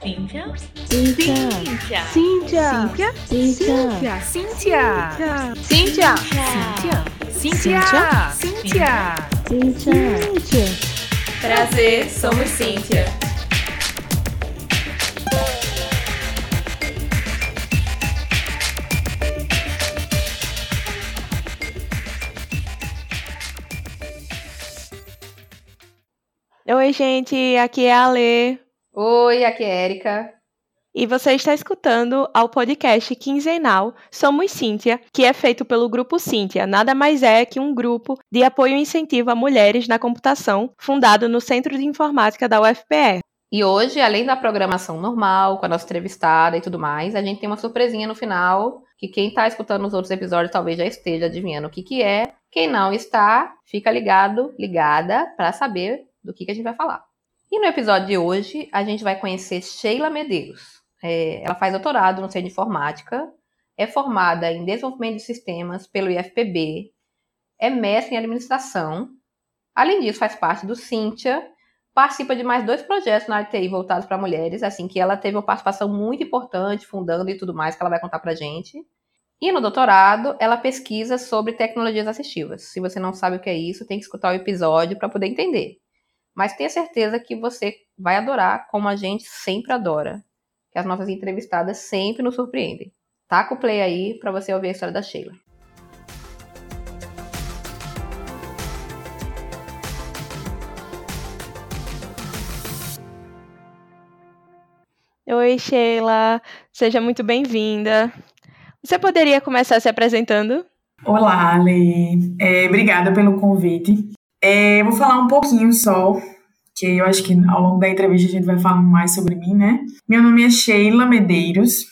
Cíntia. Cíntia. Cíntia. Cíntia. Cíntia. Cíntia. Cíntia. Cíntia. Cíntia. Cíntia. Prazer, somos Cíntia. Oi, gente, aqui é a Lê. Oi, aqui é Erika. E você está escutando ao podcast quinzenal Somos Cíntia, que é feito pelo Grupo Cíntia. Nada mais é que um grupo de apoio e incentivo a mulheres na computação, fundado no Centro de Informática da UFPE. E hoje, além da programação normal, com a nossa entrevistada e tudo mais, a gente tem uma surpresinha no final, que quem está escutando os outros episódios talvez já esteja adivinhando o que, que é. Quem não está, fica ligado, ligada, para saber do que, que a gente vai falar. E no episódio de hoje, a gente vai conhecer Sheila Medeiros. É, ela faz doutorado no Centro de Informática, é formada em Desenvolvimento de Sistemas pelo IFPB, é mestre em Administração. Além disso, faz parte do Cintia, participa de mais dois projetos na área de TI voltados para mulheres, assim que ela teve uma participação muito importante, fundando e tudo mais, que ela vai contar pra gente. E no doutorado, ela pesquisa sobre tecnologias assistivas. Se você não sabe o que é isso, tem que escutar o episódio para poder entender. Mas tenha certeza que você vai adorar, como a gente sempre adora. Que as nossas entrevistadas sempre nos surpreendem. Taca o play aí para você ouvir a história da Sheila. Oi, Sheila, seja muito bem-vinda. Você poderia começar se apresentando? Olá, Ale. É, obrigada pelo convite. É, vou falar um pouquinho só, que eu acho que ao longo da entrevista a gente vai falar mais sobre mim, né? Meu nome é Sheila Medeiros,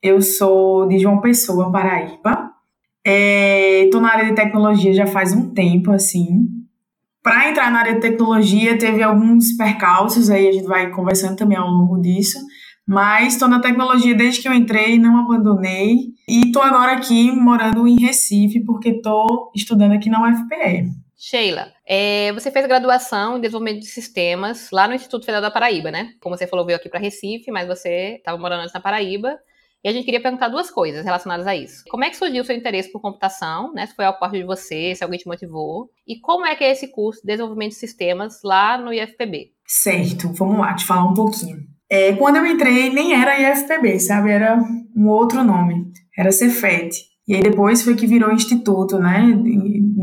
eu sou de João Pessoa, Paraíba. Estou na área de tecnologia já faz um tempo, assim. Para entrar na área de tecnologia, teve alguns percalços, aí a gente vai conversando também ao longo disso. Mas estou na tecnologia desde que eu entrei, não abandonei. E estou agora aqui morando em Recife, porque estou estudando aqui na UFPE. Sheila, é, você fez graduação em desenvolvimento de sistemas lá no Instituto Federal da Paraíba, né? Como você falou, veio aqui para Recife, mas você estava morando antes na Paraíba. E a gente queria perguntar duas coisas relacionadas a isso. Como é que surgiu o seu interesse por computação, né? Se foi ao parte de você, se alguém te motivou. E como é que é esse curso de desenvolvimento de sistemas lá no IFPB? Certo, vamos lá, te falar um pouquinho. É, quando eu entrei, nem era IFPB, sabe? Era um outro nome. Era Cefet. E aí depois foi que virou instituto, né?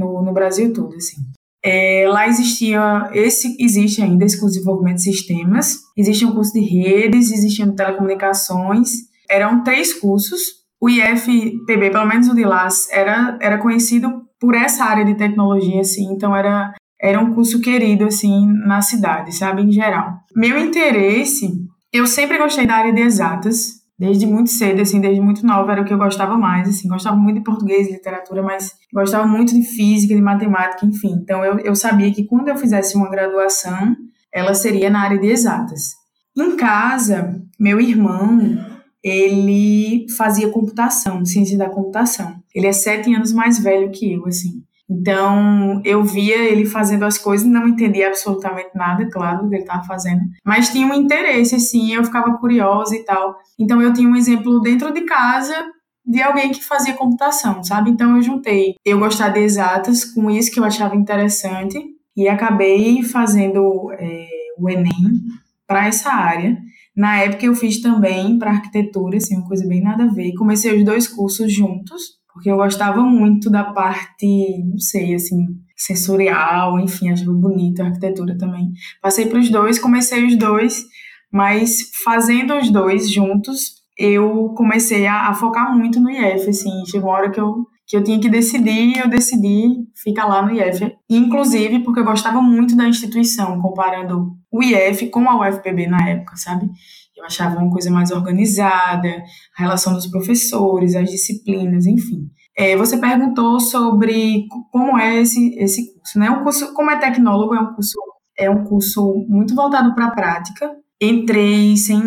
No, no Brasil todo, assim. É, lá existia, esse existe ainda esse desenvolvimento de sistemas, existe um curso de redes, existiam telecomunicações, eram três cursos. O IFPB, pelo menos o de lá, era, era conhecido por essa área de tecnologia, assim, então era, era um curso querido, assim, na cidade, sabe, em geral. Meu interesse, eu sempre gostei da área de exatas, desde muito cedo, assim, desde muito nova, era o que eu gostava mais, assim, gostava muito de português, literatura, mas gostava muito de física, de matemática, enfim. Então eu, eu sabia que quando eu fizesse uma graduação, ela seria na área de exatas. Em casa, meu irmão, ele fazia computação, ciência da computação. Ele é sete anos mais velho que eu, assim. Então, eu via ele fazendo as coisas, não entendia absolutamente nada, claro, do que ele estava fazendo, mas tinha um interesse, assim, eu ficava curiosa e tal. Então, eu tinha um exemplo dentro de casa de alguém que fazia computação, sabe? Então, eu juntei eu gostar de exatas com isso que eu achava interessante e acabei fazendo é, o Enem para essa área. Na época, eu fiz também para arquitetura, assim, uma coisa bem nada a ver. Comecei os dois cursos juntos porque eu gostava muito da parte, não sei, assim, sensorial, enfim, achava bonita a arquitetura também. Passei para os dois, comecei os dois, mas fazendo os dois juntos, eu comecei a, a, focar muito no IF, assim, chegou uma hora que eu, que eu tinha que decidir, eu decidi ficar lá no IF. Inclusive porque eu gostava muito da instituição, comparando o IF com a UFPB na época, sabe? Eu achava uma coisa mais organizada, a relação dos professores, as disciplinas, enfim. É, você perguntou sobre como é esse, esse curso, né? O curso, como é tecnólogo, é um curso, é um curso muito voltado para a prática. Entrei sem,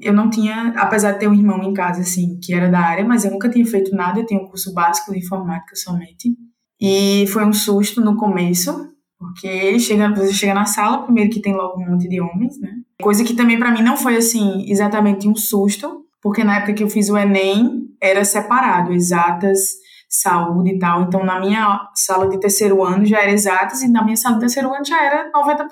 eu não tinha, apesar de ter um irmão em casa, assim, que era da área, mas eu nunca tinha feito nada, eu tinha um curso básico de informática somente. E foi um susto no começo, Porque chega, você chega na sala, primeiro que tem logo um monte de homens, né? Coisa que também para mim não foi assim exatamente um susto, porque na época que eu fiz o ENEM era separado, exatas, saúde e tal. Então na minha sala de terceiro ano já era exatas e na minha sala de terceiro ano já era 90%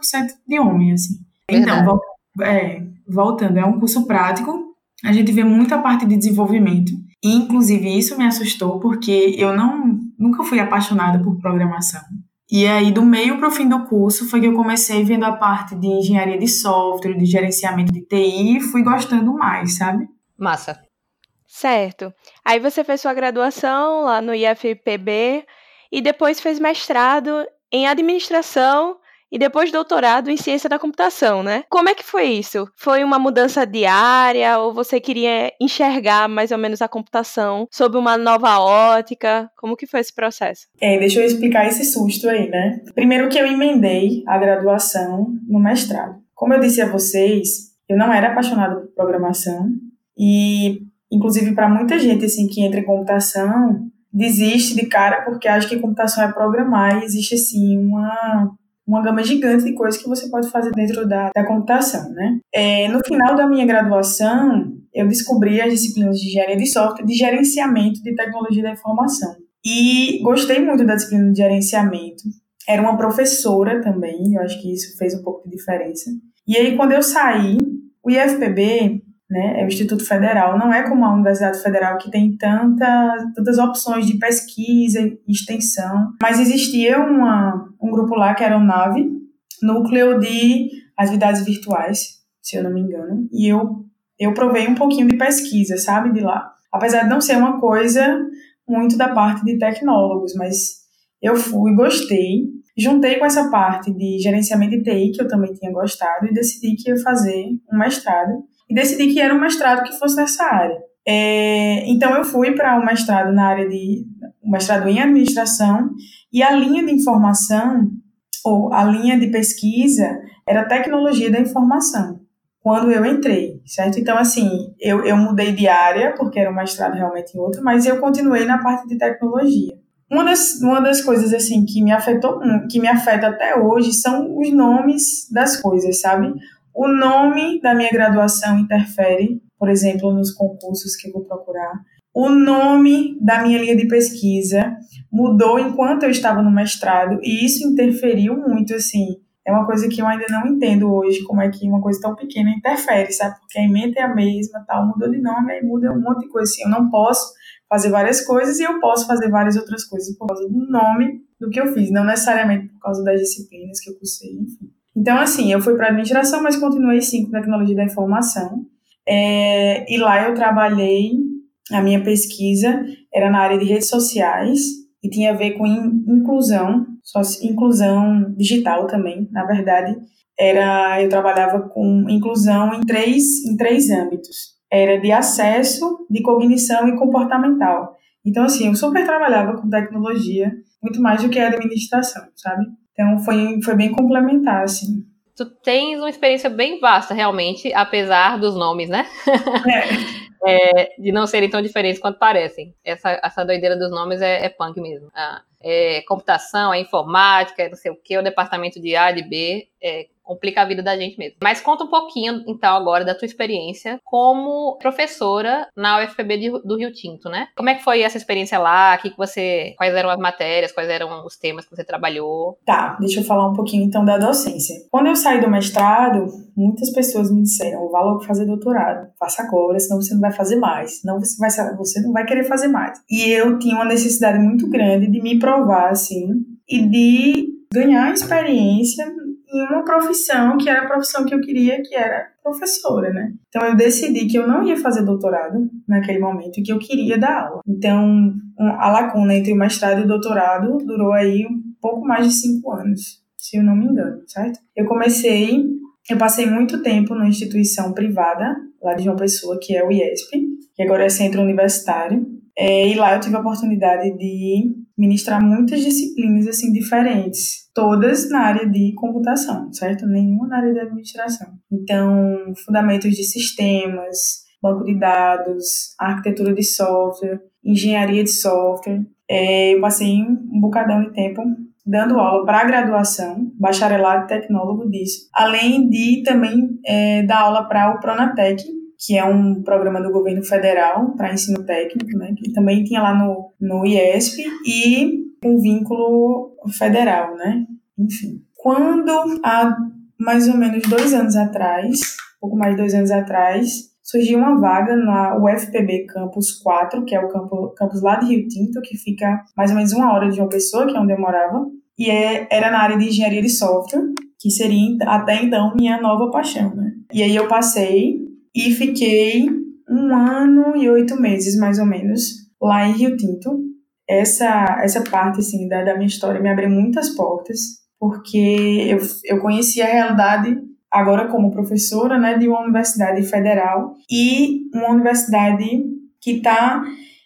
de homem, assim. Então, é, voltando, é um curso prático, a gente vê muita parte de desenvolvimento. E, inclusive, isso me assustou porque eu não nunca fui apaixonada por programação. E aí, do meio para o fim do curso, foi que eu comecei vendo a parte de engenharia de software, de gerenciamento de TI, e fui gostando mais, sabe? Massa. Certo. Aí você fez sua graduação lá no IFPB e depois fez mestrado em administração e depois doutorado em ciência da computação, né? Como é que foi isso? Foi uma mudança diária ou você queria enxergar mais ou menos a computação sob uma nova ótica? Como que foi esse processo? É, deixa eu explicar esse susto aí, né? Primeiro que eu emendei a graduação no mestrado. Como eu disse a vocês, eu não era apaixonada por programação e inclusive para muita gente assim que entra em computação desiste de cara porque acha que computação é programar e existe assim uma uma gama gigante de coisas que você pode fazer dentro da, da computação, né? É, no final da minha graduação, eu descobri as disciplinas de engenharia de software de gerenciamento de tecnologia da informação. E gostei muito da disciplina de gerenciamento. Era uma professora também, eu acho que isso fez um pouco de diferença. E aí, quando eu saí, o IFPB né? É o Instituto Federal, não é como a Universidade Federal que tem tanta, tantas opções de pesquisa e extensão, mas existia uma, um grupo lá que era o NAVE, Núcleo de Atividades Virtuais, se eu não me engano, e eu, eu provei um pouquinho de pesquisa, sabe, de lá. Apesar de não ser uma coisa muito da parte de tecnólogos, mas eu fui, gostei, juntei com essa parte de gerenciamento de TI, que eu também tinha gostado, e decidi que ia fazer um mestrado e decidi que era um mestrado que fosse nessa área. É, então eu fui para um mestrado na área de um mestrado em administração e a linha de informação ou a linha de pesquisa era tecnologia da informação quando eu entrei, certo? Então assim eu, eu mudei de área porque era um mestrado realmente em outro, mas eu continuei na parte de tecnologia. Uma das, uma das coisas assim que me afetou, que me afeta até hoje são os nomes das coisas, sabe? O nome da minha graduação interfere, por exemplo, nos concursos que eu vou procurar. O nome da minha linha de pesquisa mudou enquanto eu estava no mestrado e isso interferiu muito, assim. É uma coisa que eu ainda não entendo hoje, como é que uma coisa tão pequena interfere, sabe? Porque a emenda é a mesma, tal, mudou de nome, aí muda um monte de coisa, assim. Eu não posso fazer várias coisas e eu posso fazer várias outras coisas por causa do nome do que eu fiz, não necessariamente por causa das disciplinas que eu cursei, enfim. Então, assim, eu fui para administração, mas continuei sim com tecnologia da informação. É, e lá eu trabalhei, a minha pesquisa era na área de redes sociais e tinha a ver com inclusão, inclusão digital também, na verdade. Era, eu trabalhava com inclusão em três, em três âmbitos. Era de acesso, de cognição e comportamental. Então, assim, eu super trabalhava com tecnologia, muito mais do que a administração, sabe? Então foi, foi bem complementar, assim. Tu tens uma experiência bem vasta, realmente, apesar dos nomes, né? É. é, de não serem tão diferentes quanto parecem. Essa, essa doideira dos nomes é, é punk mesmo. Ah, é computação, é informática, é não sei o que, o departamento de A, de B, é complica a vida da gente mesmo. Mas conta um pouquinho, então, agora da tua experiência como professora na UFPB de, do Rio Tinto, né? Como é que foi essa experiência lá? Que que você, quais eram as matérias, quais eram os temas que você trabalhou? Tá, deixa eu falar um pouquinho então da docência. Quando eu saí do mestrado, muitas pessoas me disseram, vá logo fazer doutorado, faça agora, senão você não vai fazer mais, não você vai, você não vai querer fazer mais. E eu tinha uma necessidade muito grande de me provar, assim, e de ganhar experiência em uma profissão que era a profissão que eu queria, que era professora, né? Então eu decidi que eu não ia fazer doutorado naquele momento e que eu queria dar aula. Então a lacuna entre o mestrado e o doutorado durou aí um pouco mais de cinco anos, se eu não me engano, certo? Eu comecei, eu passei muito tempo numa instituição privada lá de João Pessoa, que é o IESP, que agora é Centro Universitário, é, e lá eu tive a oportunidade de ministrar muitas disciplinas assim diferentes, todas na área de computação, certo? Nenhuma na área de administração. Então, fundamentos de sistemas, banco de dados, arquitetura de software, engenharia de software. É, eu passei um bocadão de tempo dando aula para graduação, bacharelado tecnólogo disso, além de também é, dar aula para o Pronatec, que é um programa do governo federal para ensino técnico, né, que também tinha lá no, no IESP, e um vínculo federal, né, enfim. Quando, há mais ou menos dois anos atrás, pouco mais de dois anos atrás, surgiu uma vaga na UFPB Campus 4, que é o campo, campus lá de Rio Tinto, que fica mais ou menos uma hora de uma pessoa, que é onde eu morava, e é, era na área de engenharia de software, que seria até então minha nova paixão, né? E aí eu passei e fiquei um ano e oito meses, mais ou menos, lá em Rio Tinto. Essa, essa parte, assim, da, da minha história me abriu muitas portas, porque eu, eu conheci a realidade agora como professora, né, de uma universidade federal e uma universidade que está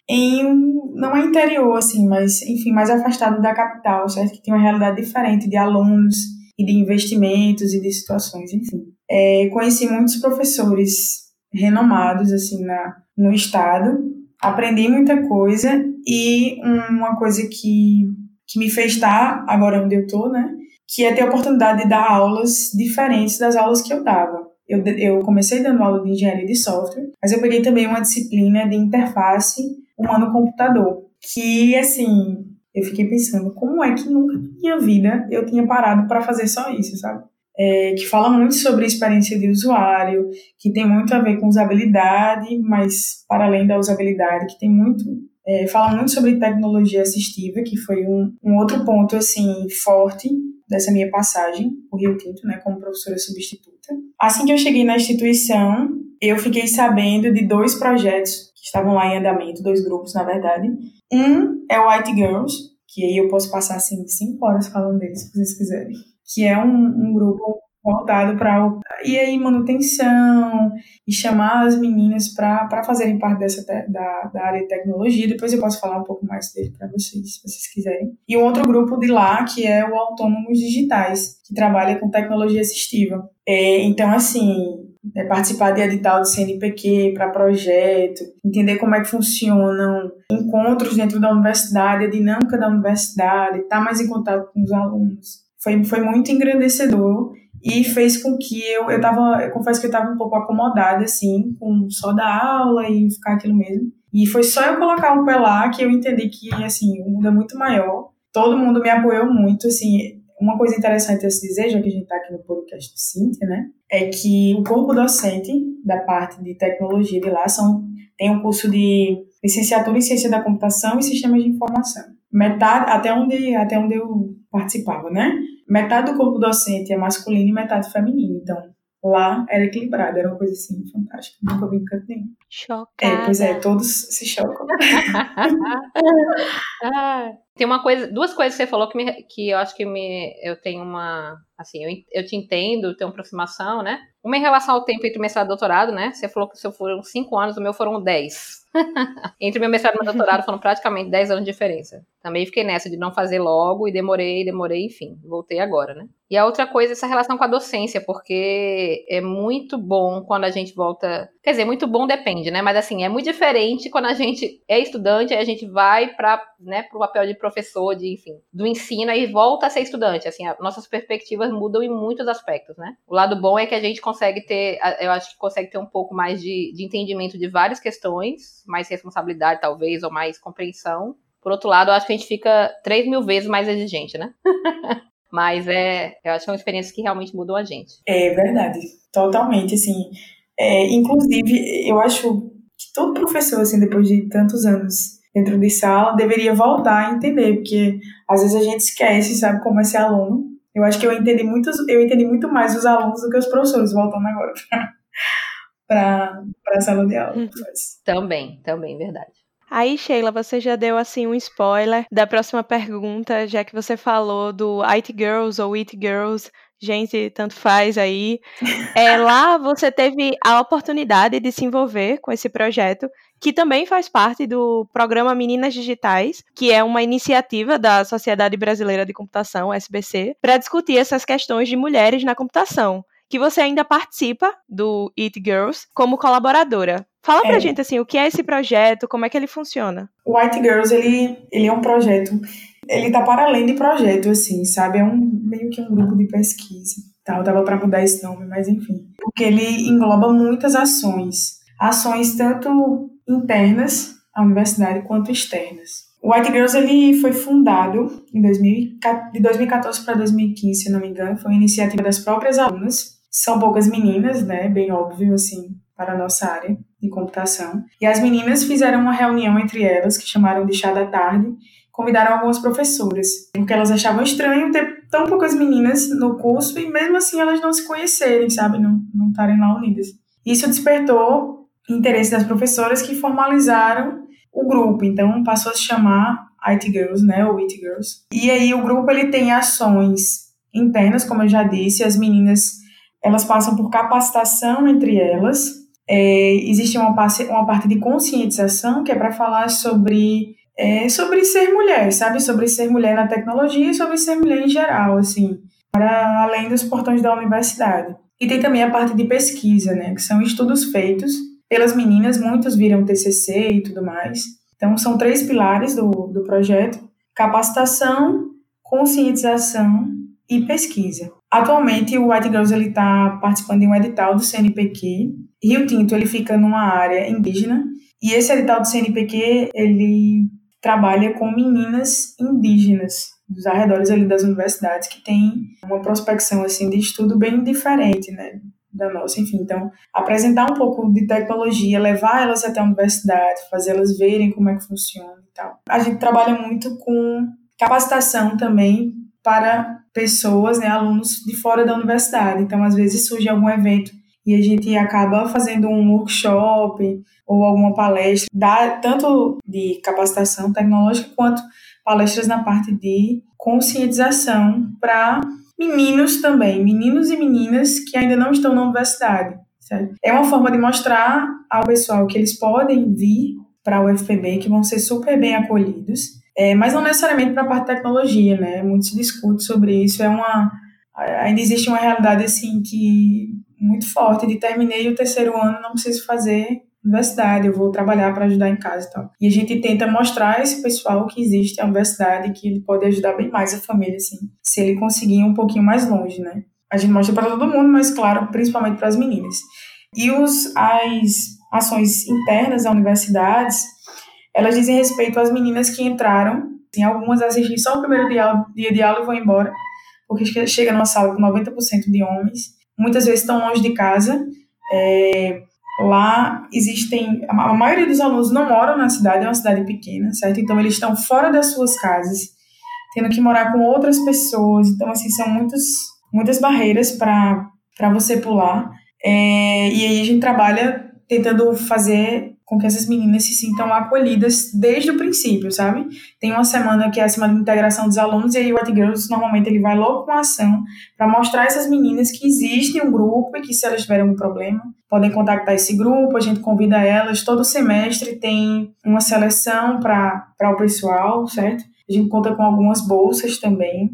em não é interior assim, mas enfim, mais afastado da capital, certo? Que tem uma realidade diferente de alunos e de investimentos e de situações, enfim. É, conheci muitos professores renomados assim na no estado, aprendi muita coisa e uma coisa que que me fez estar agora onde eu tô, né? Que é ter a oportunidade de dar aulas diferentes das aulas que eu dava. Eu, eu comecei dando aula de engenharia de software, mas eu peguei também uma disciplina de interface humano-computador, que, assim, eu fiquei pensando, como é que nunca na minha vida eu tinha parado para fazer só isso, sabe? É, que fala muito sobre experiência de usuário, que tem muito a ver com usabilidade, mas para além da usabilidade, que tem muito é, fala muito sobre tecnologia assistiva, que foi um, um outro ponto assim forte dessa minha passagem por Rio Tinto, né, como professora substituta. Assim que eu cheguei na instituição, eu fiquei sabendo de dois projetos que estavam lá em andamento, dois grupos, na verdade. Um é o White Girls, que aí eu posso passar assim cinco horas falando deles, se vocês quiserem. Que é um, um grupo voltado para e aí manutenção e chamar as meninas para fazerem parte dessa da, da área de tecnologia. Depois eu posso falar um pouco mais dele para vocês, se vocês quiserem. E um outro grupo de lá que é o Autônomos Digitais, que trabalha com tecnologia assistiva. É, então, assim, é participar de edital de CNPq para projeto, entender como é que funcionam encontros dentro da universidade, a dinâmica da universidade, estar tá mais em contato com os alunos. Foi, foi muito engrandecedor e fez com que eu, eu tava, eu confesso que eu estava um pouco acomodada, assim, com só dar aula e ficar aquilo mesmo. E foi só eu colocar um pé lá que eu entendi que, assim, o mundo é muito maior. Todo mundo me apoiou muito, assim, uma coisa interessante a se dizer, já que a gente está aqui no podcast do Cintia, né, é que o corpo docente da parte de tecnologia de lá são, tem um curso de licenciatura em ciência da computação e sistemas de informação. Metade, até onde, até onde eu participava, né? metade do corpo docente é masculino e metade feminino. Então, lá era equilibrado, era uma coisa assim fantástica. Nunca vi em canto nenhum. Chocada. É, pois é, todos se chocam. Tem uma coisa, duas coisas que você falou que, me, que eu acho que me, eu tenho uma, assim, eu, eu te entendo, tenho aproximação, né? Uma em relação ao tempo entre mestrado e doutorado, né? Você falou que o seu foram cinco anos, o meu foram dez. Entre meu mestrado e meu doutorado foram praticamente 10 anos de diferença. Também fiquei nessa de não fazer logo e demorei, demorei, enfim, voltei agora, né? E a outra coisa é essa relação com a docência, porque é muito bom quando a gente volta. Quer dizer, muito bom depende, né? Mas assim, é muito diferente quando a gente é estudante, aí a gente vai para né, o papel de professor, de, enfim, do ensino e volta a ser estudante. Assim, nossas perspectivas mudam em muitos aspectos, né? O lado bom é que a gente consegue ter, eu acho que consegue ter um pouco mais de, de entendimento de várias questões, mais responsabilidade, talvez, ou mais compreensão. Por outro lado, eu acho que a gente fica três mil vezes mais exigente, né? Mas é, eu acho que são experiências que realmente mudam a gente. É verdade, totalmente, assim. É, inclusive, eu acho que todo professor, assim, depois de tantos anos dentro de sala, deveria voltar a entender, porque às vezes a gente esquece, sabe, como é ser aluno. Eu acho que eu entendi muito, eu entendi muito mais os alunos do que os professores, voltando agora para a sala de aula. Uhum. Também, também, verdade. Aí, Sheila, você já deu assim um spoiler da próxima pergunta, já que você falou do IT Girls ou It Girls, gente, tanto faz aí. É, lá você teve a oportunidade de se envolver com esse projeto, que também faz parte do programa Meninas Digitais, que é uma iniciativa da Sociedade Brasileira de Computação, SBC, para discutir essas questões de mulheres na computação que você ainda participa do It Girls como colaboradora. Fala pra É. gente assim, o que é esse projeto, como é que ele funciona? O White Girls, ele, ele é um projeto, ele tá para além de projeto, assim, sabe? É um meio que um grupo de pesquisa. Tal, dava para mudar esse nome, mas enfim. Porque ele engloba muitas ações. Ações tanto internas à universidade quanto externas. O White Girls ele foi fundado em 2014, de 2014 para 2015, se não me engano, foi uma iniciativa das próprias alunas. São poucas meninas, né? Bem óbvio assim para a nossa área de computação. E as meninas fizeram uma reunião entre elas que chamaram de chá da tarde, convidaram algumas professoras, porque elas achavam estranho ter tão poucas meninas no curso e mesmo assim elas não se conhecerem, sabe, não estarem lá unidas. Isso despertou interesse das professoras que formalizaram o grupo, então passou a se chamar IT Girls, né, ou It Girls. E aí o grupo ele tem ações internas, como eu já disse, as meninas elas passam por capacitação entre elas. É, existe uma, uma parte de conscientização que é para falar sobre é, sobre ser mulher, sabe, sobre ser mulher na tecnologia e sobre ser mulher em geral, assim, para além dos portões da universidade. E tem também a parte de pesquisa, né, que são estudos feitos pelas meninas, muitos viram TCC e tudo mais. Então, são três pilares do, do projeto: capacitação, conscientização e pesquisa. Atualmente, o White Girls está participando de um edital do CNPq. Rio Tinto ele fica numa área indígena e esse edital do CNPq ele trabalha com meninas indígenas dos arredores ali das universidades que tem uma prospecção assim de estudo bem diferente, né, da nossa, enfim. Então, apresentar um pouco de tecnologia, levar elas até a universidade, fazer elas verem como é que funciona e tal. A gente trabalha muito com capacitação também para pessoas, né, alunos de fora da universidade. Então, às vezes surge algum evento e a gente acaba fazendo um workshop ou alguma palestra, dá tanto de capacitação tecnológica quanto palestras na parte de conscientização para meninos também, meninos e meninas que ainda não estão na universidade. Certo? É uma forma de mostrar ao pessoal que eles podem vir para o UFPB, que vão ser super bem acolhidos, é, mas não necessariamente para a parte de tecnologia, né? Muito se discute sobre isso. É uma ainda existe uma realidade assim que muito forte de terminei o terceiro ano, não preciso fazer universidade, eu vou trabalhar para ajudar em casa e tal. E a gente tenta mostrar a esse pessoal que existe a universidade, que ele pode ajudar bem mais a família, assim, se ele conseguir ir um pouquinho mais longe, né? A gente mostra para todo mundo, mas claro, principalmente para as meninas. E os, as ações internas da universidades, elas dizem respeito às meninas que entraram, em algumas assistem só o primeiro dia de aula e vão embora, porque chega numa sala com 90% de homens, muitas vezes estão longe de casa, é, Lá existem. A maioria dos alunos não moram na cidade, é uma cidade pequena, certo? Então eles estão fora das suas casas, tendo que morar com outras pessoas. Então, assim, são muitos, muitas barreiras para você pular. É, e aí a gente trabalha tentando fazer com que essas meninas se sintam acolhidas desde o princípio, sabe? Tem uma semana que é a semana de integração dos alunos e aí o White Girls normalmente ele vai logo com a ação para mostrar a essas meninas que existe um grupo e que se elas tiverem algum problema, podem contactar esse grupo, a gente convida elas, todo semestre tem uma seleção para o pessoal, certo? A gente conta com algumas bolsas também.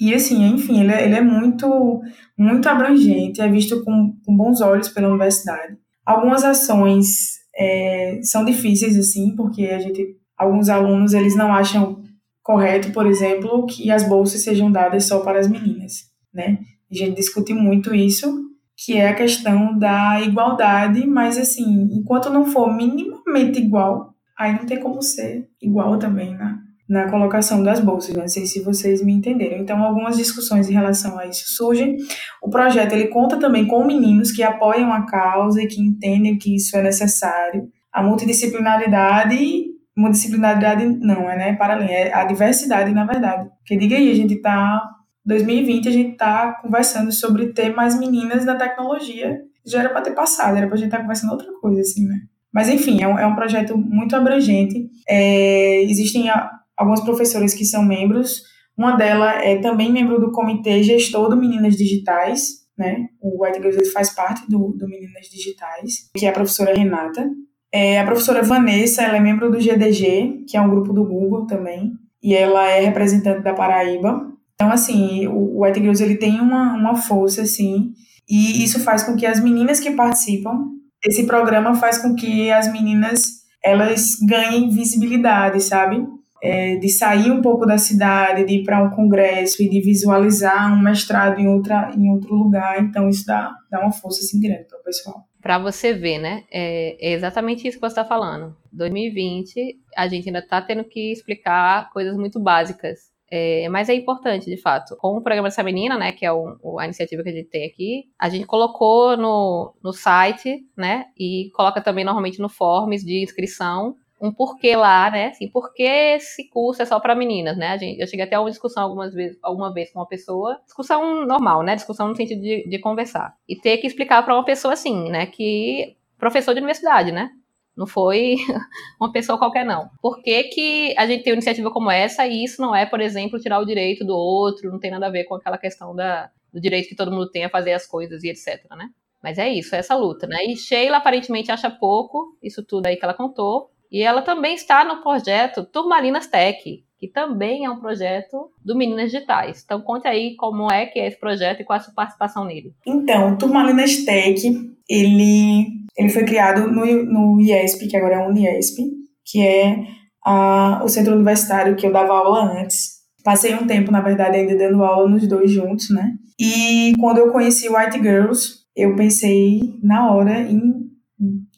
E assim, enfim, ele é, ele é muito, muito abrangente, é visto com, com bons olhos pela universidade. Algumas ações é, são difíceis, assim, porque a gente, alguns alunos, eles não acham correto, por exemplo, que as bolsas sejam dadas só para as meninas, né? A gente discute muito isso, que é a questão da igualdade, mas, assim, enquanto não for minimamente igual, aí não tem como ser igual também, né? Na colocação das bolsas, não sei se vocês me entenderam. Então, algumas discussões em relação a isso surgem. O projeto ele conta também com meninos que apoiam a causa e que entendem que isso é necessário. A multidisciplinaridade, multidisciplinaridade não é, né, para além, é a diversidade, na verdade. Porque diga aí, a gente está 2020 a gente está conversando sobre ter mais meninas na tecnologia. Já era para ter passado, era para a gente estar tá conversando outra coisa, assim, né? Mas, enfim, é um, é um projeto muito abrangente. É, existem algumas professoras que são membros. Uma delas é também membro do comitê gestor do Meninas Digitais, né? O White Girls faz parte do, do Meninas Digitais, que é a professora Renata. É, a professora Vanessa, ela é membro do GDG, que é um grupo do Google também, e ela é representante da Paraíba. Então, assim, o, o White Girls, ele tem uma, uma força, assim, E isso faz com que as meninas que participam, esse programa faz com que as meninas elas ganhem visibilidade, sabe? É, de sair um pouco da cidade, de ir para um congresso e de visualizar um mestrado em, outra, em outro lugar. Então, isso dá, dá uma força assim, grande para o pessoal. Para você ver, né? É, é, exatamente isso que você está falando. 2020, a gente ainda está tendo que explicar coisas muito básicas. É, mas é importante, de fato. Com o programa dessa menina, né, que é a iniciativa que a gente tem aqui, a gente colocou no, no site, né, e coloca também normalmente no forms de inscrição um porquê lá, né? Assim, por que esse curso é só para meninas, né? A gente, eu cheguei até a uma discussão algumas vezes, alguma vez com uma pessoa, discussão normal, né? Discussão no sentido de, de conversar. E ter que explicar para uma pessoa assim, né? Que professor de universidade, né? Não foi uma pessoa qualquer, não. Por que, que a gente tem uma iniciativa como essa e isso não é, por exemplo, tirar o direito do outro, não tem nada a ver com aquela questão da, do direito que todo mundo tem a fazer as coisas e etc, né? Mas é isso, é essa luta, né? E Sheila aparentemente acha pouco, isso tudo aí que ela contou, e ela também está no projeto Turmalinas Tech, que também é um projeto do Meninas Digitais. Então conte aí como é que é esse projeto e qual é a sua participação nele. Então, Turmalinas Tech, ele, ele foi criado no, no IESP, que agora é o Uniesp, que é a, o centro universitário que eu dava aula antes. Passei um tempo, na verdade, ainda dando aula nos dois juntos, né? E quando eu conheci White Girls, eu pensei na hora em,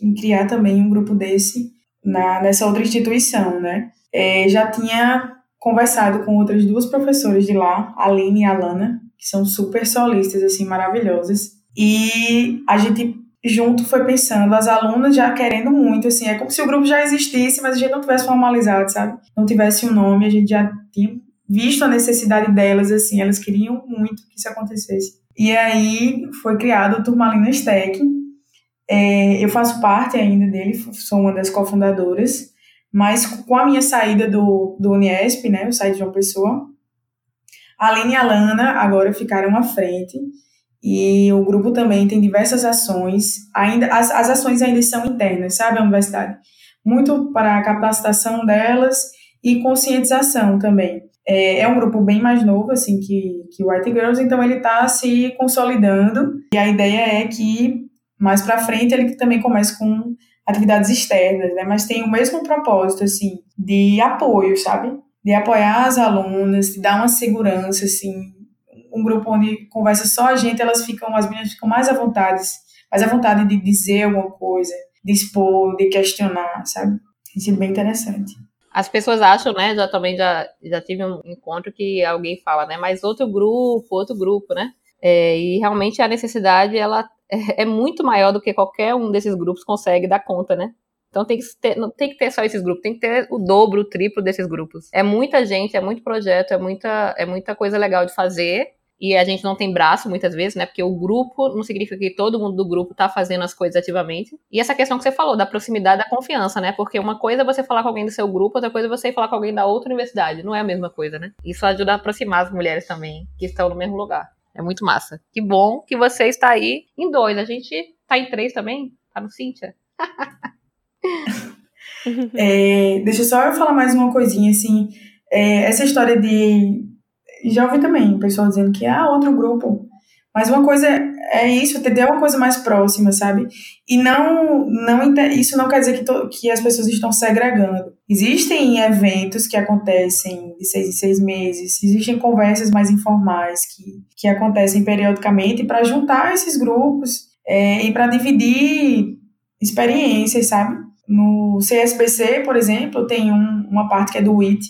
em criar também um grupo desse na, nessa outra instituição, né? É, já tinha conversado com outras duas professoras de lá, Aline e Alana, que são super solistas, assim, maravilhosas. E a gente junto foi pensando, as alunas já querendo muito, assim, é como se o grupo já existisse, mas a gente não tivesse formalizado, sabe? Não tivesse um nome, a gente já tinha visto a necessidade delas, assim, elas queriam muito que isso acontecesse. E aí foi criado o Turmalinas Tech, é, eu faço parte ainda dele, sou uma das cofundadoras, mas com a minha saída do, do Uniesp, né, eu saí de uma pessoa, a Aline e a Lana agora ficaram à frente, e o grupo também tem diversas ações, ainda as, as ações ainda são internas, sabe, a universidade, muito para a capacitação delas e conscientização também. É, é um grupo bem mais novo, assim, que, que o White Girls, então ele está se consolidando, e a ideia é que mais para frente ele também começa com atividades externas, né? Mas tem o mesmo propósito, assim, de apoio, sabe? De apoiar as alunas, de dar uma segurança, assim, um grupo onde conversa só a gente, elas ficam, as meninas ficam mais à vontade, mais à vontade de dizer alguma coisa, de expor, de questionar, sabe? Tem sido bem interessante. As pessoas acham, né? Já também já, já tive um encontro que alguém fala, né? Mas outro grupo, outro grupo, né? É, e realmente a necessidade ela é, é, muito maior do que qualquer um desses grupos consegue dar conta, né? Então tem que ter, não tem que ter só esses grupos, tem que ter o dobro, o triplo desses grupos. É muita gente, é muito projeto, é muita, é muita coisa legal de fazer. E a gente não tem braço muitas vezes, né? Porque o grupo não significa que todo mundo do grupo tá fazendo as coisas ativamente. E essa questão que você falou, da proximidade, da confiança, né? Porque uma coisa é você falar com alguém do seu grupo, outra coisa é você falar com alguém da outra universidade. Não é a mesma coisa, né? Isso ajuda a aproximar as mulheres também, que estão no mesmo lugar. É muito massa. Que bom que você está aí em dois. A gente tá em três também? Tá no Cíntia? é, deixa eu só falar mais uma coisinha, assim. É, essa história de. Já ouvi também pessoal dizendo que, ah, outro grupo. Mas uma coisa é isso, ter uma coisa mais próxima, sabe? E não, não isso não quer dizer que, to, que as pessoas estão segregando. Existem eventos que acontecem de seis em seis meses, existem conversas mais informais que, que acontecem periodicamente para juntar esses grupos é, e para dividir experiências, sabe? No CSPC, por exemplo, tem um, uma parte que é do WIT,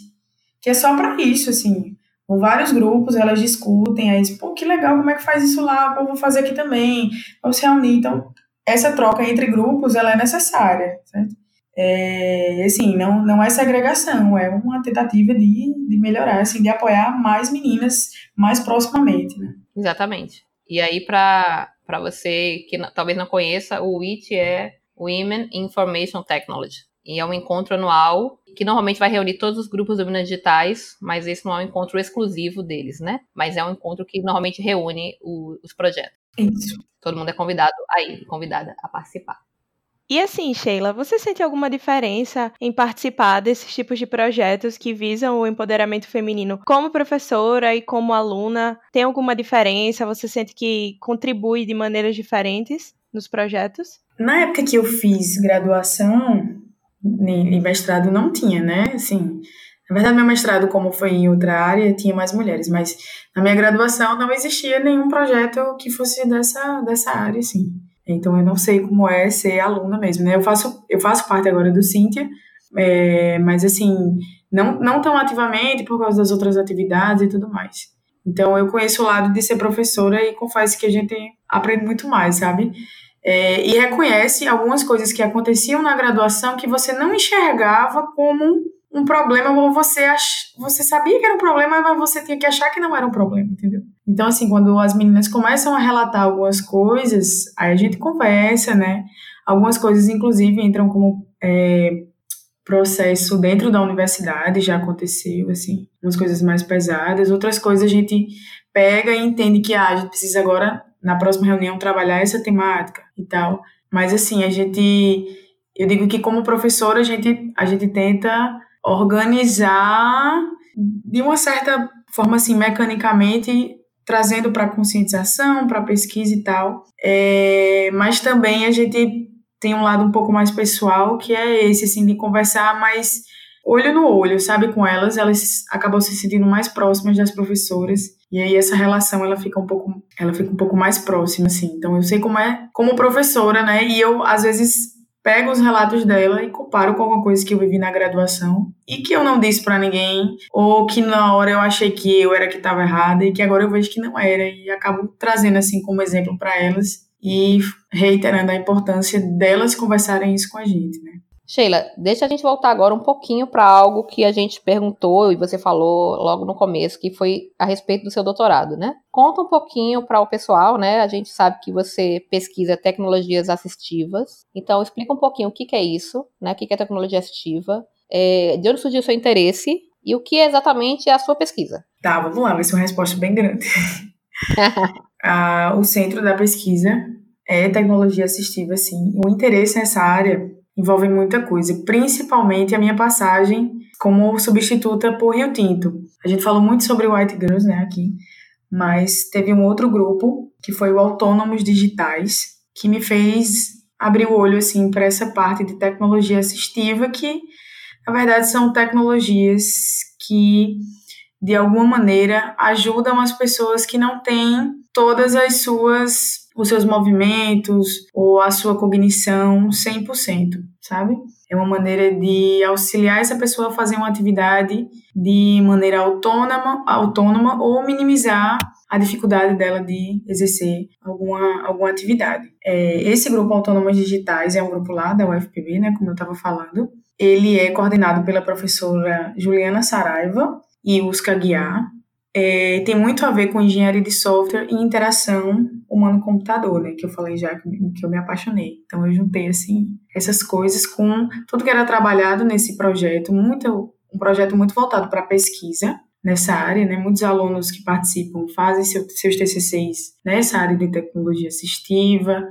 que é só para isso, assim com vários grupos, elas discutem, aí pô, que legal, como é que faz isso lá? Pô, vou fazer aqui também, vamos se reunir. Então, essa troca entre grupos, ela é necessária, certo? É, assim, não, não é segregação, é uma tentativa de, de melhorar, assim, de apoiar mais meninas mais proximamente, né? Exatamente. E aí, para você que talvez não conheça, o WIT é Women Information Technology. E é um encontro anual que normalmente vai reunir todos os grupos do Minas Digitais, mas esse não é um encontro exclusivo deles, né? Mas é um encontro que normalmente reúne o, os projetos. Isso. Todo mundo é convidado aí, convidada a participar. E assim, Sheila, você sente alguma diferença em participar desses tipos de projetos que visam o empoderamento feminino como professora e como aluna? Tem alguma diferença? Você sente que contribui de maneiras diferentes nos projetos? Na época que eu fiz graduação, e mestrado não tinha, né? Assim, na verdade, meu mestrado, como foi em outra área, tinha mais mulheres, mas na minha graduação não existia nenhum projeto que fosse dessa, dessa área, assim. Então, eu não sei como é ser aluna mesmo, né? Eu faço, eu faço parte agora do Cíntia, é, mas, assim, não, não tão ativamente por causa das outras atividades e tudo mais. Então, eu conheço o lado de ser professora e confesso que a gente aprende muito mais, sabe? É, e reconhece algumas coisas que aconteciam na graduação que você não enxergava como um problema ou você ach... você sabia que era um problema, mas você tinha que achar que não era um problema, entendeu? Então, assim, quando as meninas começam a relatar algumas coisas, aí a gente conversa, né? Algumas coisas, inclusive, entram como é, processo dentro da universidade, já aconteceu, assim, umas coisas mais pesadas, outras coisas a gente pega e entende que ah, a gente precisa agora, na próxima reunião, trabalhar essa temática e tal. Mas, assim, a gente. Eu digo que, como professora, a gente, a gente tenta organizar de uma certa forma assim mecanicamente trazendo para conscientização, para pesquisa e tal. É, mas também a gente tem um lado um pouco mais pessoal que é esse assim de conversar mais olho no olho, sabe, com elas, elas acabam se sentindo mais próximas das professoras e aí essa relação ela fica um pouco ela fica um pouco mais próxima assim. Então eu sei como é como professora, né? E eu às vezes pego os relatos dela e comparo com alguma coisa que eu vivi na graduação e que eu não disse para ninguém, ou que na hora eu achei que eu era que estava errada e que agora eu vejo que não era e acabo trazendo assim como exemplo para elas e reiterando a importância delas conversarem isso com a gente, né? Sheila, deixa a gente voltar agora um pouquinho para algo que a gente perguntou e você falou logo no começo, que foi a respeito do seu doutorado, né? Conta um pouquinho para o pessoal, né? A gente sabe que você pesquisa tecnologias assistivas, então explica um pouquinho o que, que é isso, né? O que, que é tecnologia assistiva, é, de onde surgiu o seu interesse e o que é exatamente a sua pesquisa. Tá, vamos lá, vai ser uma resposta bem grande. ah, o centro da pesquisa é tecnologia assistiva, sim. O interesse nessa área envolve muita coisa, principalmente a minha passagem como substituta por Rio Tinto. A gente falou muito sobre White Girls, né, aqui, mas teve um outro grupo, que foi o Autônomos Digitais, que me fez abrir o olho, assim, para essa parte de tecnologia assistiva, que, na verdade, são tecnologias que, de alguma maneira, ajudam as pessoas que não têm todas as suas os seus movimentos ou a sua cognição 100%, sabe? É uma maneira de auxiliar essa pessoa a fazer uma atividade de maneira autônoma, autônoma ou minimizar a dificuldade dela de exercer alguma, alguma atividade. É, esse grupo Autônomos Digitais é um grupo lá da UFPB, né, como eu estava falando. Ele é coordenado pela professora Juliana Saraiva e Usca Guiar, é, tem muito a ver com engenharia de software e interação humano-computador, né? Que eu falei já que, eu me apaixonei. Então eu juntei assim essas coisas com tudo que era trabalhado nesse projeto, muito um projeto muito voltado para pesquisa nessa área, né? Muitos alunos que participam fazem seu, seus TCCs nessa área de tecnologia assistiva.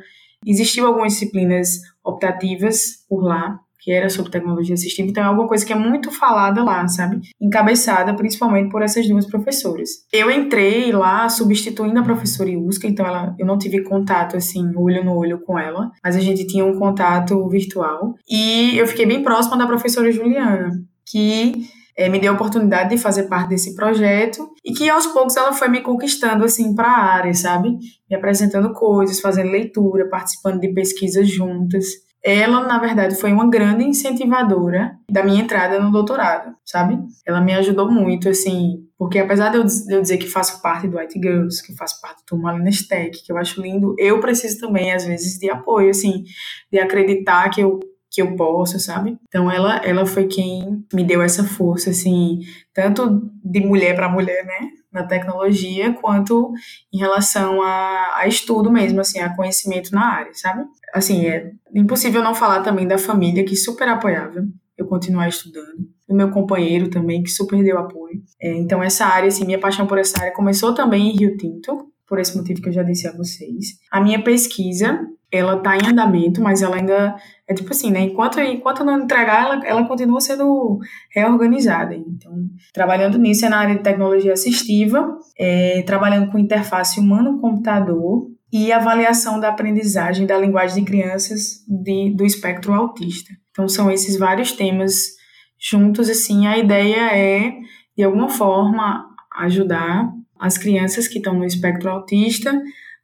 Existiu algumas disciplinas optativas por lá, que era sobre tecnologia assistiva, então é alguma coisa que é muito falada lá, sabe? Encabeçada principalmente por essas duas professoras. Eu entrei lá substituindo a professora Iusca, então ela, eu não tive contato assim, olho no olho com ela, mas a gente tinha um contato virtual. E eu fiquei bem próxima da professora Juliana, que é, me deu a oportunidade de fazer parte desse projeto e que aos poucos ela foi me conquistando assim para a área, sabe? Me apresentando coisas, fazendo leitura, participando de pesquisas juntas ela, na verdade, foi uma grande incentivadora da minha entrada no doutorado, sabe? Ela me ajudou muito, assim, porque apesar de eu, de dizer que faço parte do White Girls, que faço parte do Malinas Tech, que eu acho lindo, eu preciso também, às vezes, de apoio, assim, de acreditar que eu que eu posso, sabe? Então ela ela foi quem me deu essa força assim, tanto de mulher para mulher, né? Na tecnologia quanto em relação a, a, estudo mesmo, assim, a conhecimento na área, sabe? Assim, é impossível não falar também da família, que super apoiava eu continuar estudando, do meu companheiro também, que super deu apoio. É, então, essa área, assim, minha paixão por essa área começou também em Rio Tinto, por esse motivo que eu já disse a vocês. A minha pesquisa, ela está em andamento, mas ela ainda é tipo assim, né? Enquanto, enquanto não entregar, ela, ela continua sendo reorganizada. Então, trabalhando nisso é na área de tecnologia assistiva, é, trabalhando com interface humano-computador e avaliação da aprendizagem da linguagem de crianças de, do espectro autista. Então, são esses vários temas juntos, assim, a ideia é, de alguma forma, ajudar as crianças que estão no espectro autista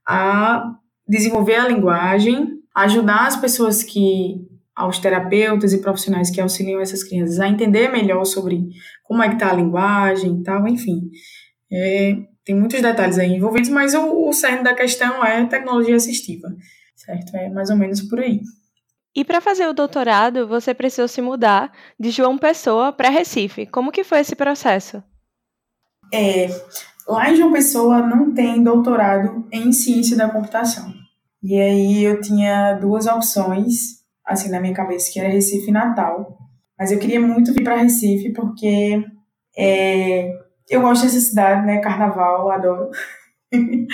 a desenvolver a linguagem, ajudar as pessoas que, aos terapeutas e profissionais que auxiliam essas crianças a entender melhor sobre como é que está a linguagem e tal, enfim. É, tem muitos detalhes aí envolvidos, mas o, o cerne da questão é tecnologia assistiva, certo? É mais ou menos por aí. E para fazer o doutorado, você precisou se mudar de João Pessoa para Recife. Como que foi esse processo? É, lá em João Pessoa não tem doutorado em ciência da computação. E aí eu tinha duas opções, assim, na minha cabeça, que era Recife e Natal. Mas eu queria muito vir para Recife porque é, eu gosto dessa cidade, né? Carnaval, adoro.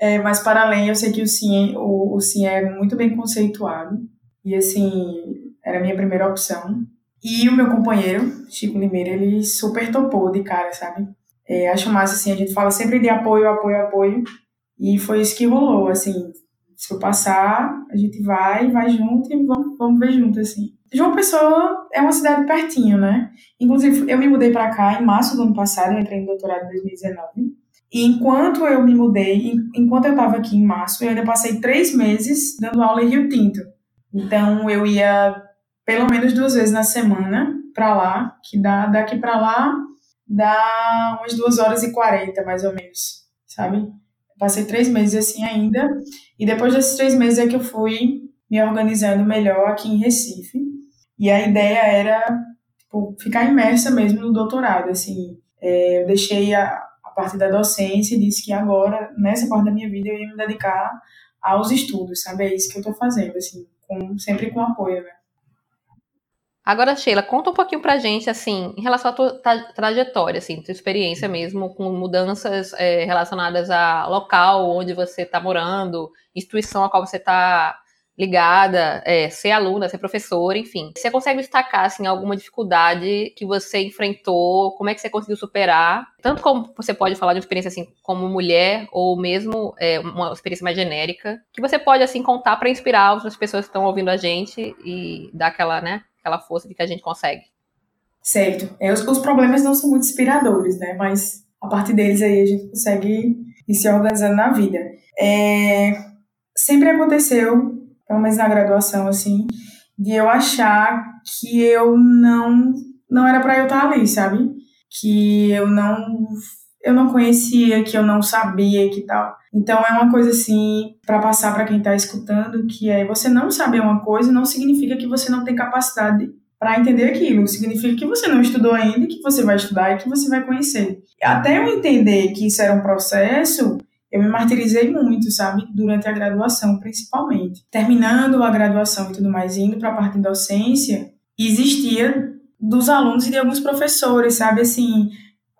é, mas para além, eu sei que o CIE, o, o é muito bem conceituado. E assim, era a minha primeira opção. E o meu companheiro, Chico Limeira, ele super topou de cara, sabe? É, acho massa, assim, a gente fala sempre de apoio, apoio, apoio. E foi isso que rolou, assim. Se eu passar, a gente vai, vai junto e vamos, vamos ver junto, assim. João Pessoa é uma cidade pertinho, né? Inclusive, eu me mudei para cá em março do ano passado, eu entrei no doutorado em 2019. E enquanto eu me mudei, enquanto eu estava aqui em março, eu ainda passei três meses dando aula em Rio Tinto. Então eu ia pelo menos duas vezes na semana para lá, que dá daqui para lá dá umas duas horas e quarenta mais ou menos, sabe? Passei três meses assim ainda e depois desses três meses é que eu fui me organizando melhor aqui em Recife e a ideia era tipo, ficar imersa mesmo no doutorado, assim. É, eu deixei a, a parte da docência e disse que agora nessa parte da minha vida eu ia me dedicar aos estudos, sabe? É isso que eu estou fazendo, assim com, sempre com apoio, né? Agora, Sheila, conta um pouquinho pra gente, assim, em relação à tua tra trajetória, assim, tua experiência mesmo com mudanças é, relacionadas a local onde você está morando, instituição a qual você está ligada, é, ser aluna, ser professora, enfim. Você consegue destacar assim alguma dificuldade que você enfrentou? Como é que você conseguiu superar? Tanto como você pode falar de uma experiência assim como mulher ou mesmo é, uma experiência mais genérica, que você pode assim contar para inspirar outras pessoas que estão ouvindo a gente e dar aquela, né, aquela força de que a gente consegue. Certo. É, os, os problemas não são muito inspiradores, né? Mas a partir deles aí a gente consegue ir se organizando na vida. É, sempre aconteceu pelo menos na graduação, assim, de eu achar que eu não não era para eu estar ali, sabe? Que eu não eu não conhecia, que eu não sabia que tal. Então é uma coisa assim para passar para quem está escutando que é você não saber uma coisa não significa que você não tem capacidade para entender aquilo. Significa que você não estudou ainda, que você vai estudar e que você vai conhecer. Até eu entender que isso era um processo, eu me martirizei muito, sabe? Durante a graduação, principalmente. Terminando a graduação e tudo mais, indo para a parte de docência, existia dos alunos e de alguns professores, sabe? Assim,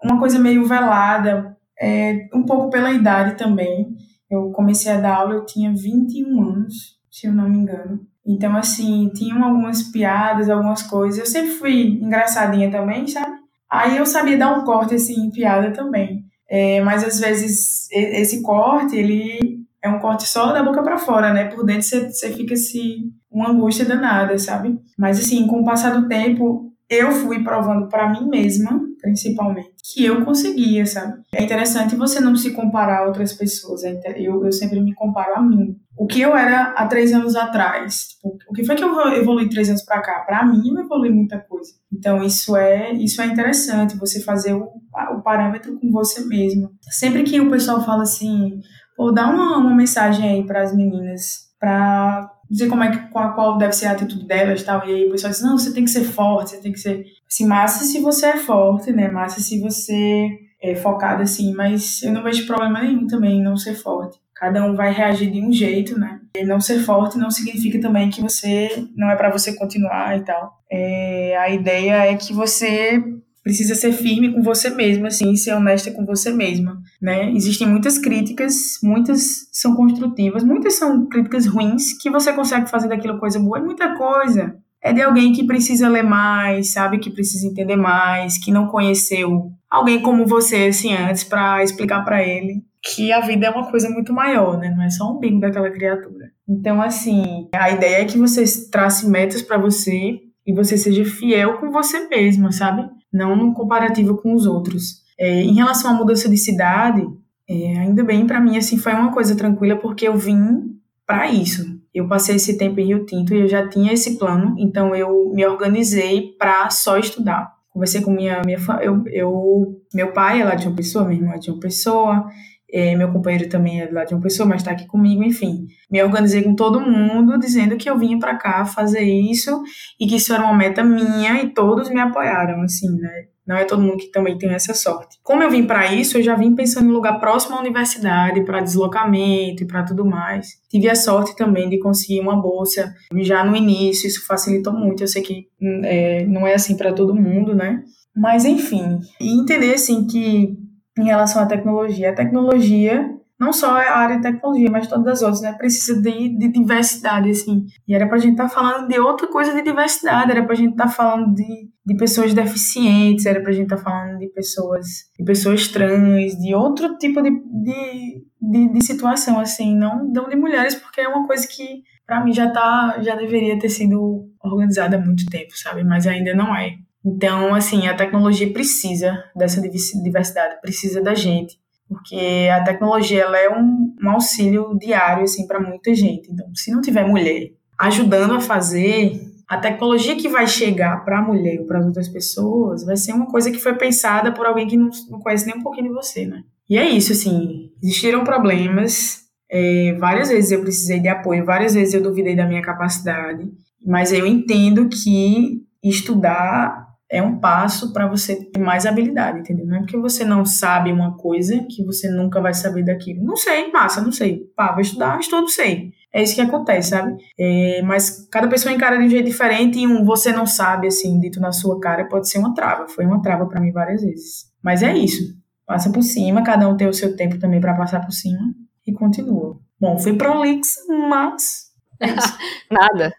uma coisa meio velada, é, um pouco pela idade também. Eu comecei a dar aula, eu tinha 21 anos, se eu não me engano. Então, assim, tinham algumas piadas, algumas coisas. Eu sempre fui engraçadinha também, sabe? Aí eu sabia dar um corte, assim, em piada também. É, mas às vezes esse corte, ele é um corte só da boca para fora, né? Por dentro você, você fica assim, uma angústia danada, sabe? Mas assim, com o passar do tempo, eu fui provando para mim mesma, principalmente, que eu conseguia, sabe? É interessante você não se comparar a outras pessoas. É eu, eu sempre me comparo a mim. O que eu era há três anos atrás, tipo, o que foi que eu evolui três anos para cá? Para mim, eu evolui muita coisa. Então, isso é, isso é interessante, você fazer o, o parâmetro com você mesmo. Sempre que o pessoal fala assim, pô, dá uma, uma mensagem aí para as meninas, para dizer como é que qual, qual deve ser a atitude delas tal. E aí o pessoal diz, não, você tem que ser forte, você tem que ser. Assim, massa se você é forte, né? Massa se você é focado assim, mas eu não vejo problema nenhum também em não ser forte. Cada um vai reagir de um jeito, né? E não ser forte não significa também que você não é para você continuar e tal. É, a ideia é que você precisa ser firme com você mesma, assim, ser honesta com você mesma, né? Existem muitas críticas, muitas são construtivas, muitas são críticas ruins, que você consegue fazer daquilo coisa boa, e muita coisa é de alguém que precisa ler mais, sabe, que precisa entender mais, que não conheceu alguém como você, assim, antes, para explicar para ele que a vida é uma coisa muito maior, né? Não é só um umbigo daquela criatura. Então, assim, a ideia é que você trace metas para você e você seja fiel com você mesma, sabe? Não no comparativo com os outros. É, em relação à mudança de cidade, é, ainda bem para mim assim foi uma coisa tranquila porque eu vim para isso. Eu passei esse tempo em Rio Tinto e eu já tinha esse plano, então eu me organizei para só estudar. Conversei com minha minha eu, eu meu pai é lá de uma pessoa, minha irmã é de uma pessoa, é, meu companheiro também é lá de uma pessoa, mas está aqui comigo, enfim. Me organizei com todo mundo, dizendo que eu vinha para cá fazer isso e que isso era uma meta minha e todos me apoiaram, assim, né? Não é todo mundo que também tem essa sorte. Como eu vim para isso, eu já vim pensando em lugar próximo à universidade, para deslocamento e para tudo mais. Tive a sorte também de conseguir uma bolsa já no início, isso facilitou muito. Eu sei que hum, é, não é assim para todo mundo, né? Mas enfim, e entender assim que em relação à tecnologia. A tecnologia, não só a área de tecnologia, mas todas as outras, né? Precisa de, de diversidade, assim. E era pra gente estar tá falando de outra coisa de diversidade, era pra gente estar tá falando de, de pessoas deficientes, era pra gente estar tá falando de pessoas, de pessoas trans, de outro tipo de, de, de, de situação, assim, não, não de mulheres, porque é uma coisa que para mim já tá já deveria ter sido organizada há muito tempo, sabe? Mas ainda não é. Então, assim, a tecnologia precisa dessa diversidade, precisa da gente, porque a tecnologia ela é um, um auxílio diário assim para muita gente. Então, se não tiver mulher ajudando a fazer, a tecnologia que vai chegar para a mulher ou para as outras pessoas vai ser uma coisa que foi pensada por alguém que não, não conhece nem um pouquinho de você, né? E é isso, assim, existiram problemas, é, várias vezes eu precisei de apoio, várias vezes eu duvidei da minha capacidade, mas eu entendo que estudar é um passo para você ter mais habilidade, entendeu? Não é porque você não sabe uma coisa que você nunca vai saber daquilo. Não sei, massa, não sei. Pá, vou estudar, estudo, sei. É isso que acontece, sabe? É, mas cada pessoa encara de um jeito diferente e um você não sabe, assim, dito na sua cara, pode ser uma trava. Foi uma trava para mim várias vezes. Mas é isso. Passa por cima, cada um tem o seu tempo também para passar por cima e continua. Bom, fui prolix, mas. É Nada.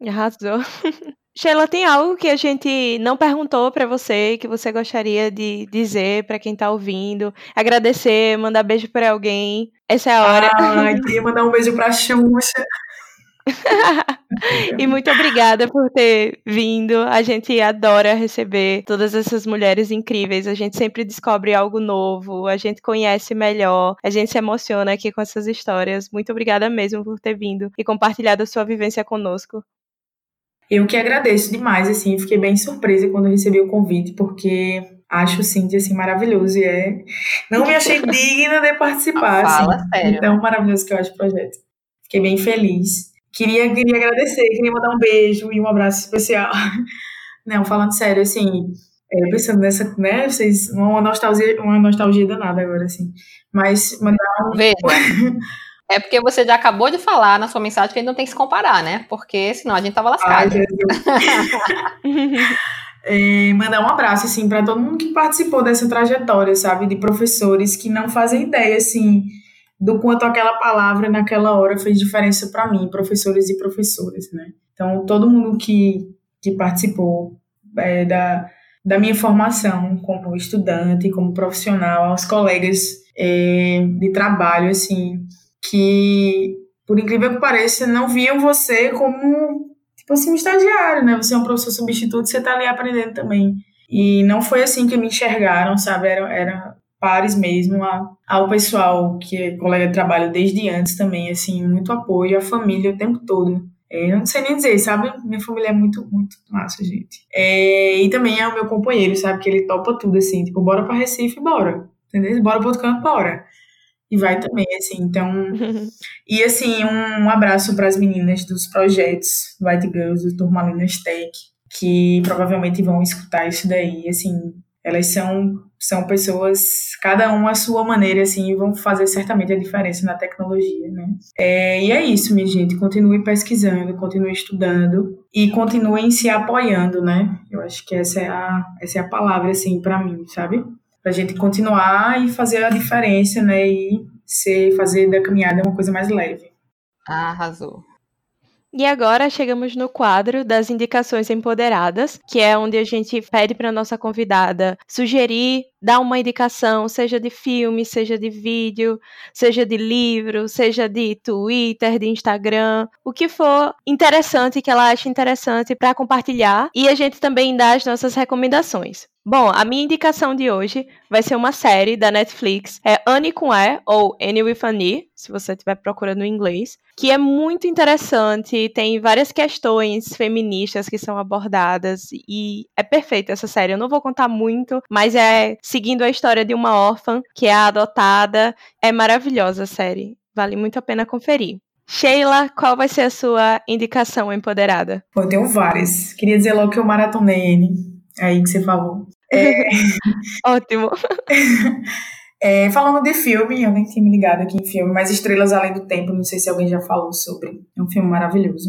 Arrasou. Sheila, tem algo que a gente não perguntou para você que você gostaria de dizer para quem está ouvindo? Agradecer, mandar beijo para alguém. Essa é a hora. Ai, queria mandar um beijo para Xuxa. e muito obrigada por ter vindo. A gente adora receber todas essas mulheres incríveis. A gente sempre descobre algo novo, a gente conhece melhor, a gente se emociona aqui com essas histórias. Muito obrigada mesmo por ter vindo e compartilhado a sua vivência conosco. Eu que agradeço demais, assim, fiquei bem surpresa quando recebi o convite, porque acho o Cindy, assim, maravilhoso e é... Não me achei digna de participar, Fala assim. sério. Então, maravilhoso que eu acho o projeto. Fiquei bem feliz. Queria, queria agradecer, queria mandar um beijo e um abraço especial. Não, falando sério, assim, é, pensando nessa, né, vocês, uma nostalgia, uma nostalgia danada agora, assim. Mas mandar um... Veja. É porque você já acabou de falar na sua mensagem que a gente não tem que se comparar, né? Porque senão a gente tava lascado. é, mandar um abraço, assim, para todo mundo que participou dessa trajetória, sabe? De professores que não fazem ideia, assim, do quanto aquela palavra naquela hora fez diferença para mim, professores e professoras, né? Então, todo mundo que, que participou é, da, da minha formação como estudante, como profissional, aos colegas é, de trabalho, assim, que, por incrível que pareça, não viam você como, tipo assim, um estagiário, né? Você é um professor substituto, você tá ali aprendendo também. E não foi assim que me enxergaram, sabe? Era, era pares mesmo ao pessoal que é colega de trabalho desde antes também, assim, muito apoio, a família o tempo todo. É, eu não sei nem dizer, sabe? Minha família é muito, muito massa, gente. É, e também é o meu companheiro, sabe? Que ele topa tudo, assim, tipo, bora pra Recife, bora. Entendeu? Bora pro outro canto, bora e vai também, assim, então... e, assim, um, um abraço para as meninas dos projetos White Girls do Turmalinas Tech, que provavelmente vão escutar isso daí, assim, elas são são pessoas, cada uma a sua maneira, assim, vão fazer certamente a diferença na tecnologia, né? É, e é isso, minha gente. Continue pesquisando, continue estudando e continuem se apoiando, né? Eu acho que essa é a, essa é a palavra, assim, para mim, sabe? Pra gente continuar e fazer a diferença, né? E ser, fazer da caminhada uma coisa mais leve. Arrasou. E agora chegamos no quadro das indicações empoderadas, que é onde a gente pede para nossa convidada sugerir, dar uma indicação, seja de filme, seja de vídeo, seja de livro, seja de Twitter, de Instagram, o que for interessante que ela ache interessante para compartilhar. E a gente também dá as nossas recomendações. Bom, a minha indicação de hoje vai ser uma série da Netflix, é Annie com E, ou Annie with Annie, se você estiver procurando em inglês, que é muito interessante, tem várias questões feministas que são abordadas, e é perfeita essa série. Eu não vou contar muito, mas é seguindo a história de uma órfã que é adotada. É maravilhosa a série, vale muito a pena conferir. Sheila, qual vai ser a sua indicação empoderada? Eu tenho várias. Queria dizer logo que eu maratonei Annie aí que você falou. É... Ótimo. É, falando de filme, eu nem tinha me ligado aqui em filme, mas Estrelas Além do Tempo, não sei se alguém já falou sobre. É um filme maravilhoso.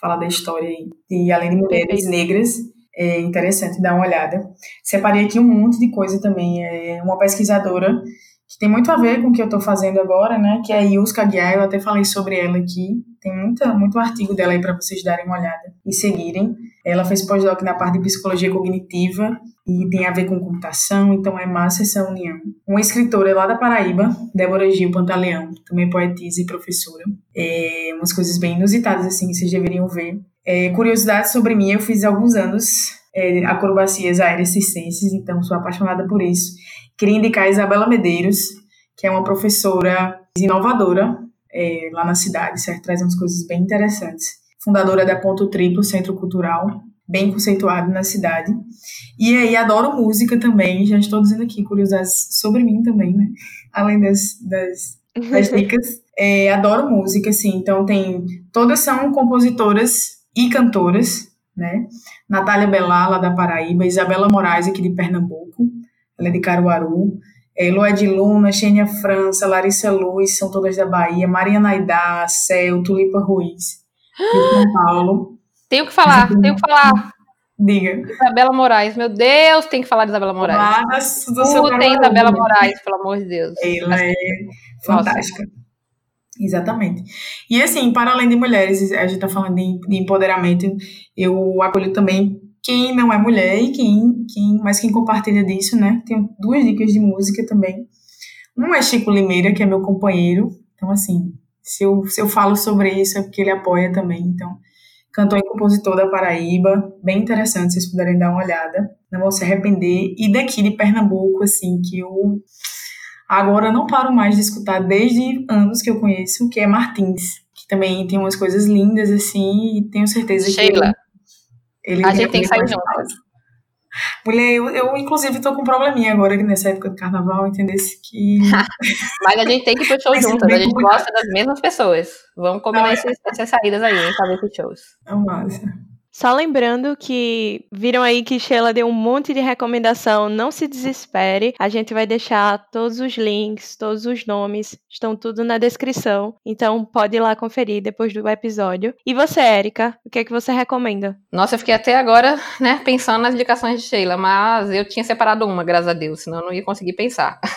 Fala da história de Além de Mulheres Negras. É interessante dar uma olhada. Separei aqui um monte de coisa também. É uma pesquisadora que tem muito a ver com o que eu estou fazendo agora, né? Que é a Yuska Aguiar, eu até falei sobre ela aqui. Tem muita, muito artigo dela aí para vocês darem uma olhada e seguirem. Ela fez pós-doc na parte de psicologia cognitiva e tem a ver com computação, então é massa essa união. Uma escritora lá da Paraíba, Débora Gil Pantaleão, também poetisa e professora. É, umas coisas bem inusitadas, assim, vocês deveriam ver. É, curiosidade sobre mim, eu fiz há alguns anos é, acrobacias aéreas circenses, então sou apaixonada por isso. Queria indicar a Isabela Medeiros, que é uma professora inovadora é, lá na cidade, certo? Traz umas coisas bem interessantes. Fundadora da Ponto Triplo, Centro Cultural, bem conceituado na cidade. E aí, adoro música também, já estou dizendo aqui curiosidades sobre mim também, né? Além das, das, das dicas. É, adoro música, assim, então tem. Todas são compositoras e cantoras, né? Natália Belá, lá da Paraíba, Isabela Moraes, aqui de Pernambuco, ela é de Caruaru. É, Lued Luna, Xênia França, Larissa Luz, são todas da Bahia. Maria Naidá, Céu, Tulipa Ruiz, de São Paulo. Tenho que falar, tenho que falar. Diga. Isabela Moraes, meu Deus, tem que falar de Isabela Moraes. Lá do Isabela Moraes, pelo amor de Deus. Ela é fantástica. Exatamente. E assim, para além de mulheres, a gente está falando de, de empoderamento, eu acolho também quem não é mulher e quem, quem, mas quem compartilha disso, né? Tenho duas dicas de música também. Um é Chico Limeira, que é meu companheiro. Então, assim, se eu, se eu falo sobre isso é porque ele apoia também. Então, cantor e compositor da Paraíba, bem interessante, se vocês puderem dar uma olhada. Não vão se arrepender. E daqui de Pernambuco, assim, que eu agora não paro mais de escutar desde anos que eu conheço, que é Martins. Que também tem umas coisas lindas, assim, e tenho certeza Sheila. que ele A gente tem que sair juntas. Mulher, eu, eu inclusive tô com um probleminha agora nessa época do carnaval, entendesse que. Mas a gente tem que ir pro show juntas, a gente gosta das mesmas pessoas. Vamos combinar é- essas saídas aí, hein, pra ver shows. É massa. Só lembrando que viram aí que Sheila deu um monte de recomendação, não se desespere. A gente vai deixar todos os links, todos os nomes, estão tudo na descrição. Então pode ir lá conferir depois do episódio. E você, Érica, o que é que você recomenda? Nossa, eu fiquei até agora, né, pensando nas indicações de Sheila, mas eu tinha separado uma, graças a Deus, senão eu não ia conseguir pensar.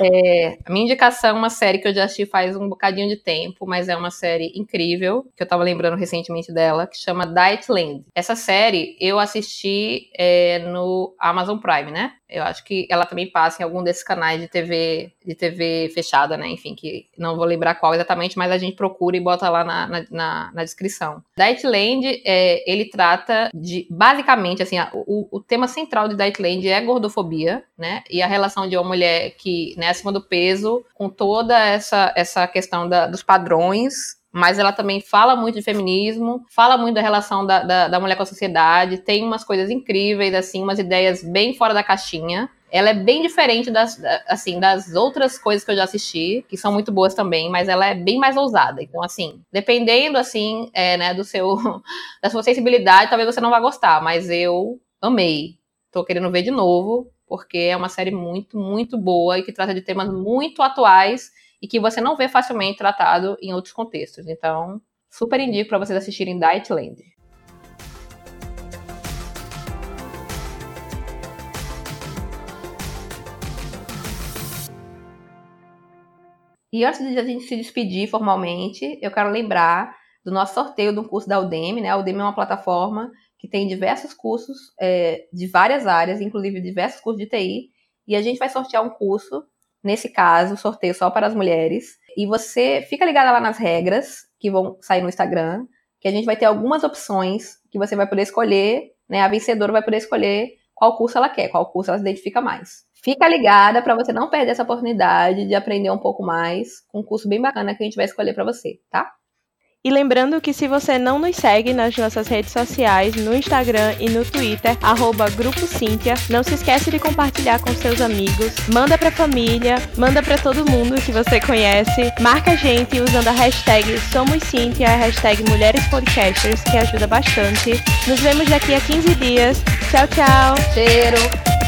É, a minha indicação é uma série que eu já assisti faz um bocadinho de tempo, mas é uma série incrível, que eu tava lembrando recentemente dela, que chama Dietland. Essa série eu assisti é, no Amazon Prime, né? Eu acho que ela também passa em algum desses canais de TV, de TV fechada, né? Enfim, que não vou lembrar qual exatamente, mas a gente procura e bota lá na, na, na, na descrição. Dietland, é, ele trata de, basicamente, assim, a- o, o tema central de Dietland é gordofobia, né? E a relação de uma mulher que, né, acima do peso, com toda essa, essa questão da- dos padrões mas ela também fala muito de feminismo, fala muito da relação da, da, da mulher com a sociedade, tem umas coisas incríveis, assim, umas ideias bem fora da caixinha. Ela é bem diferente das, da- assim, das outras coisas que eu já assisti, que são muito boas também, mas ela é bem mais ousada. Então, assim, dependendo, assim, é, né, do seu, da sua sensibilidade, talvez você não vá gostar, mas eu amei. Tô querendo ver de novo, porque é uma série muito, muito boa e que trata de temas muito atuais e que você não vê facilmente tratado em outros contextos. Então, super indico para vocês assistirem Dietland. E antes de a gente se despedir formalmente, eu quero lembrar do nosso sorteio do curso da Udemy, né? A Udemy é uma plataforma que tem diversos cursos é, de várias áreas, inclusive diversos cursos de TI, e a gente vai sortear um curso, nesse caso, sorteio só para as mulheres, e você fica ligada lá nas regras que vão sair no Instagram, que a gente vai ter algumas opções que você vai poder escolher, né? A vencedora vai poder escolher qual curso ela quer, qual curso ela se identifica mais. Fica ligada para você não perder essa oportunidade de aprender um pouco mais com um curso bem bacana que a gente vai escolher para você, tá? E lembrando que se você não nos segue nas nossas redes sociais, no Instagram e no Twitter, arroba Grupo Cíntia, não se esquece de compartilhar com seus amigos, manda pra família, manda pra todo mundo que você conhece, marca a gente usando a hashtag Somos Cíntia, a hashtag Mulheres Podcasters, que ajuda bastante. Nos vemos daqui a 15 dias. Tchau, tchau. Cheiro.